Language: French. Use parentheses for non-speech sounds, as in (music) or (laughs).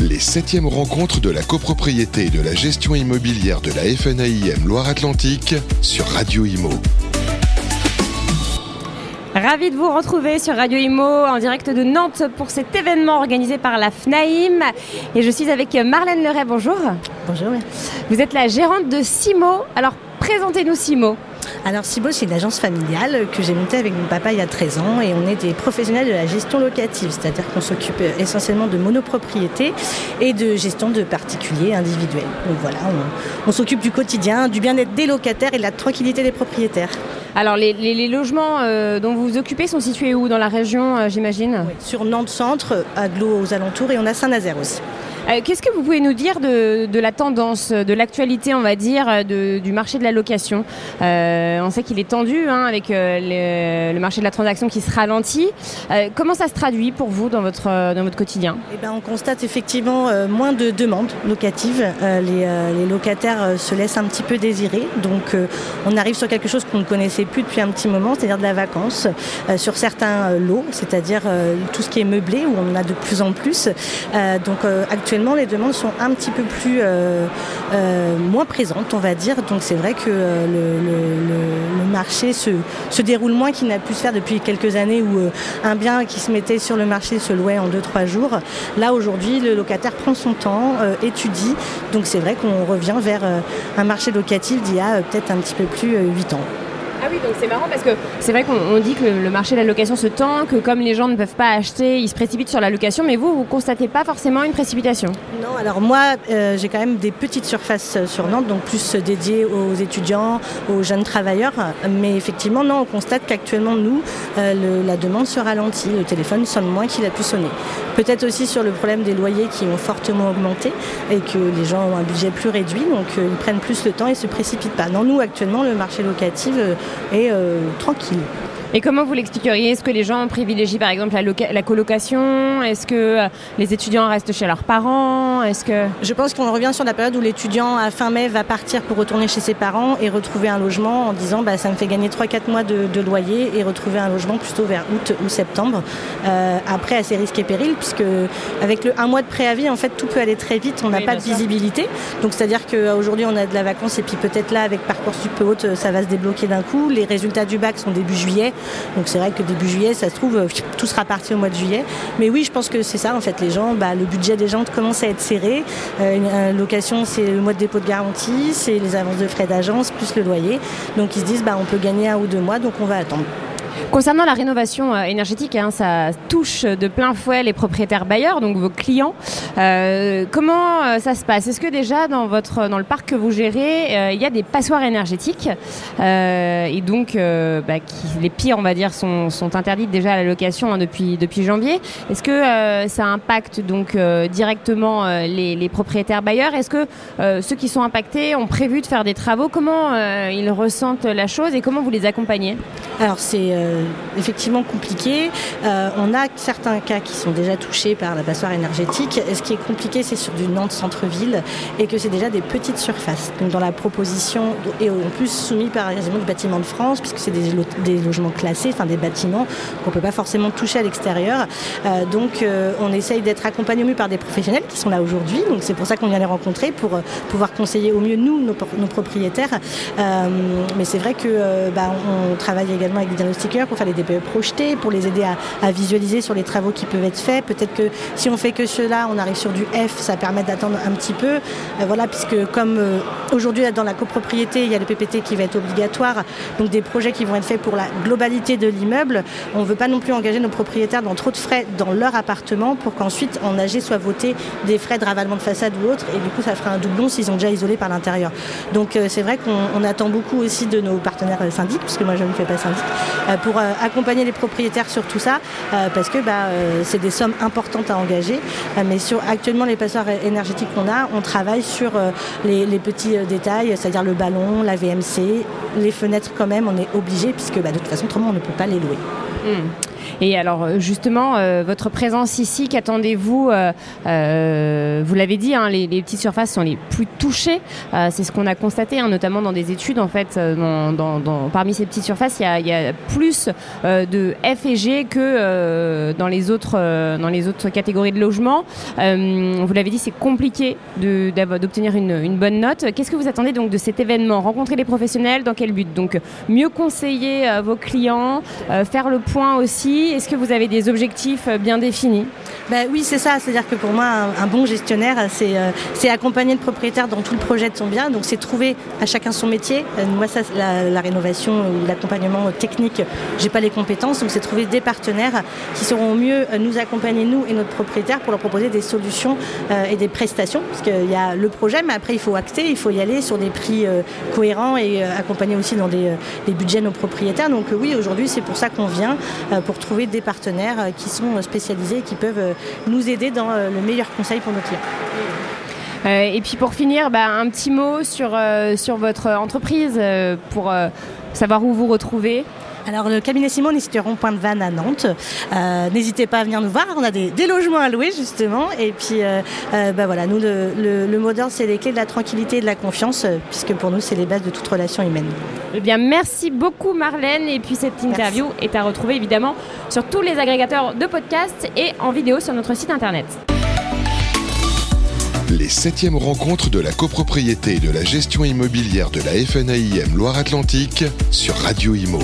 les septièmes rencontres de la copropriété et de la gestion immobilière de la FNAIM Loire-Atlantique sur Radio Imo. Ravi de vous retrouver sur Radio Imo en direct de Nantes pour cet événement organisé par la FNAIM. Et je suis avec Marlène Leray. Bonjour. Bonjour. Vous êtes la gérante de Simo. Alors présentez-nous Simo. Alors Cibo, c'est une agence familiale que j'ai montée avec mon papa il y a 13 ans et on est des professionnels de la gestion locative, c'est-à-dire qu'on s'occupe essentiellement de monopropriété et de gestion de particuliers individuels. Donc voilà, on, s'occupe du quotidien, du bien-être des locataires et de la tranquillité des propriétaires. Alors les, logements euh, dont vous vous occupez sont situés où? Dans la région, euh, j'imagine? Sur Nantes Centre, à Glo aux alentours et on a Saint-Nazaire aussi. Euh, qu'est-ce que vous pouvez nous dire de, la tendance, de l'actualité, on va dire, du marché de la location euh, On sait qu'il est tendu hein, avec euh, le, marché de la transaction qui se ralentit. comment ça se traduit pour vous dans votre, dans votre quotidien? Eh ben, On constate effectivement moins de demandes locatives. Les, locataires se laissent un petit peu désirer. Donc on arrive sur quelque chose qu'on ne connaissait plus depuis un petit moment, c'est-à-dire de la vacance, sur certains lots, c'est-à-dire tout ce qui est meublé, où on en a de plus en plus. donc actuellement, les demandes sont un petit peu plus euh, euh, moins présentes, on va dire. Donc c'est vrai que euh, le, marché se, déroule moins qu'il n'a pu se faire depuis quelques années où un bien qui se mettait sur le marché se louait en 2-3 jours. Là aujourd'hui, le locataire prend son temps, étudie. Donc c'est vrai qu'on revient vers un marché locatif d'il y a peut-être un petit peu plus 8 ans. Ah oui, donc c'est marrant parce que c'est vrai qu'on dit que le, marché de la location se tend, que comme les gens ne peuvent pas acheter, ils se précipitent sur la location, mais vous, vous constatez pas forcément une précipitation? Non, alors moi, euh, j'ai quand même des petites surfaces euh, sur Nantes, donc plus dédiées aux étudiants, aux jeunes travailleurs. Mais effectivement, non, on constate qu'actuellement, nous, euh, la demande se ralentit. Le téléphone sonne moins qu'il a pu sonner. Peut-être aussi sur le problème des loyers qui ont fortement augmenté et que les gens ont un budget plus réduit, donc ils prennent plus le temps et se précipitent pas. Non, nous, actuellement, le marché locatif et euh, tranquille. Et comment vous l'expliqueriez? Est-ce que les gens privilégient par exemple la, colocation? Est-ce que euh, les étudiants restent chez leurs parents? Est-ce que Je pense qu'on revient sur la période où l'étudiant à fin mai va partir pour retourner chez ses parents et retrouver un logement en disant bah, ça me fait gagner 3-4 mois de, loyer et retrouver un logement plutôt vers août ou septembre. Euh, après, assez risque et péril puisque avec le un mois de préavis, en fait, tout peut aller très vite. On n'a pas de visibilité. Donc c'est-à-dire qu'aujourd'hui on a de la vacance et puis peut-être là avec Parcoursup haute, ça va se débloquer d'un coup. Les résultats du bac sont début juillet. Donc c'est vrai que début juillet, ça se trouve, euh, (laughs) tout sera parti au mois de juillet. Mais oui, je pense que c'est ça, en fait, les gens, bah, le budget des gens commence à être Euh, une, location, c'est le mois de dépôt de garantie, c'est les avances de frais d'agence, plus le loyer. Donc ils se disent, bah, on peut gagner un ou deux mois, donc on va attendre. Concernant la rénovation euh, énergétique, hein, ça touche de plein fouet les propriétaires bailleurs, donc vos clients. Euh, comment euh, ça se passe? Est-ce que déjà dans, votre, dans le parc que vous gérez, il y a des passoires énergétiques et donc bah, les pires, on va dire, sont, sont, interdites déjà à la location hein, depuis, depuis janvier. Est-ce que ça impacte donc directement les, les, propriétaires bailleurs? Est-ce que ceux qui sont impactés ont prévu de faire des travaux? Comment ils ressentent la chose et comment vous les accompagnez? Alors c'est euh, effectivement compliqué. Euh, on a certains cas qui sont déjà touchés par la passoire énergétique. ce qui est compliqué, c'est sur du Nantes centre-ville et que c'est déjà des petites surfaces. Donc dans la proposition, et en plus soumis par exemple du bâtiment de France, puisque c'est des, logements classés, enfin des bâtiments qu'on ne peut pas forcément toucher à l'extérieur. Euh, donc on essaye d'être accompagné au mieux par des professionnels qui sont là aujourd'hui. Donc c'est pour ça qu'on vient les rencontrer, pour pouvoir conseiller au mieux nous, nos, propriétaires. mais c'est vrai que bah, travaille également avec des diagnostiqueurs pour faire les DPE projetés, pour les aider à, visualiser sur les travaux qui peuvent être faits. Peut-être que si on fait que cela, on arrive sur du F, ça permet d'attendre un petit peu. Euh, voilà, puisque comme euh, aujourd'hui dans la copropriété, il y a le PPT qui va être obligatoire, donc des projets qui vont être faits pour la globalité de l'immeuble. On ne veut pas non plus engager nos propriétaires dans trop de frais dans leur appartement pour qu'ensuite en AG soit voté des frais de ravalement de façade ou autre, et du coup ça fera un doublon s'ils ont déjà isolé par l'intérieur. Donc euh, c'est vrai qu'on attend beaucoup aussi de nos partenaires syndics, puisque moi je ne fais pas syndic, pour euh, accompagner les propriétaires sur tout ça, euh, parce que bah, euh, c'est des sommes importantes à engager. mais sur actuellement les passoires énergétiques qu'on a, on travaille sur les, petits détails, c'est-à-dire le ballon, la VMC, les fenêtres quand même, on est obligé, puisque bah, de toute façon, autrement, on ne peut pas les louer. Hmm. Et alors justement, votre présence ici, qu'attendez-vous Vous l'avez dit, hein, les, petites surfaces sont les plus touchées. C'est ce qu'on a constaté, hein, notamment dans des études. En fait, parmi ces petites surfaces, il y a, plus de F et G que dans les autres dans les autres catégories de logements. vous l'avez dit, c'est compliqué d'obtenir une, bonne note. Qu'est-ce que vous attendez donc de cet événement? Rencontrer les professionnels, dans quel but? Donc mieux conseiller euh, vos clients, euh, faire le point aussi. Est-ce que vous avez des objectifs euh, bien définis? Ben, Oui, c'est ça. C'est-à-dire que pour moi, un, bon gestionnaire, c'est accompagner le propriétaire dans tout le projet de son bien. Donc c'est trouver à chacun son métier. moi, ça, la, rénovation ou l'accompagnement technique, j'ai pas les compétences. Donc c'est trouver des partenaires qui sauront mieux nous accompagner, nous et notre propriétaire, pour leur proposer des solutions et des prestations. Parce qu'il y a le projet, mais après, il faut acter, il faut y aller sur des prix cohérents et accompagner aussi dans des, budgets nos propriétaires. Donc oui, aujourd'hui, c'est pour ça qu'on vient, pour trouver des partenaires qui sont spécialisés et qui peuvent nous aider dans le meilleur conseil pour nos clients. Et puis pour finir, bah, un petit mot sur, sur votre entreprise pour savoir où vous retrouvez. Alors le cabinet Simon est situé rond-point de Vannes à Nantes. Euh, n'hésitez pas à venir nous voir, on a des, logements à louer justement. Et puis euh, euh, bah voilà, nous le, mot d'ordre c'est les clés de la tranquillité et de la confiance, puisque pour nous c'est les bases de toute relation humaine. Eh bien merci beaucoup Marlène et puis cette interview est à retrouver évidemment sur tous les agrégateurs de podcasts et en vidéo sur notre site internet. Les septièmes rencontres de la copropriété et de la gestion immobilière de la FNAIM Loire-Atlantique sur Radio Imo.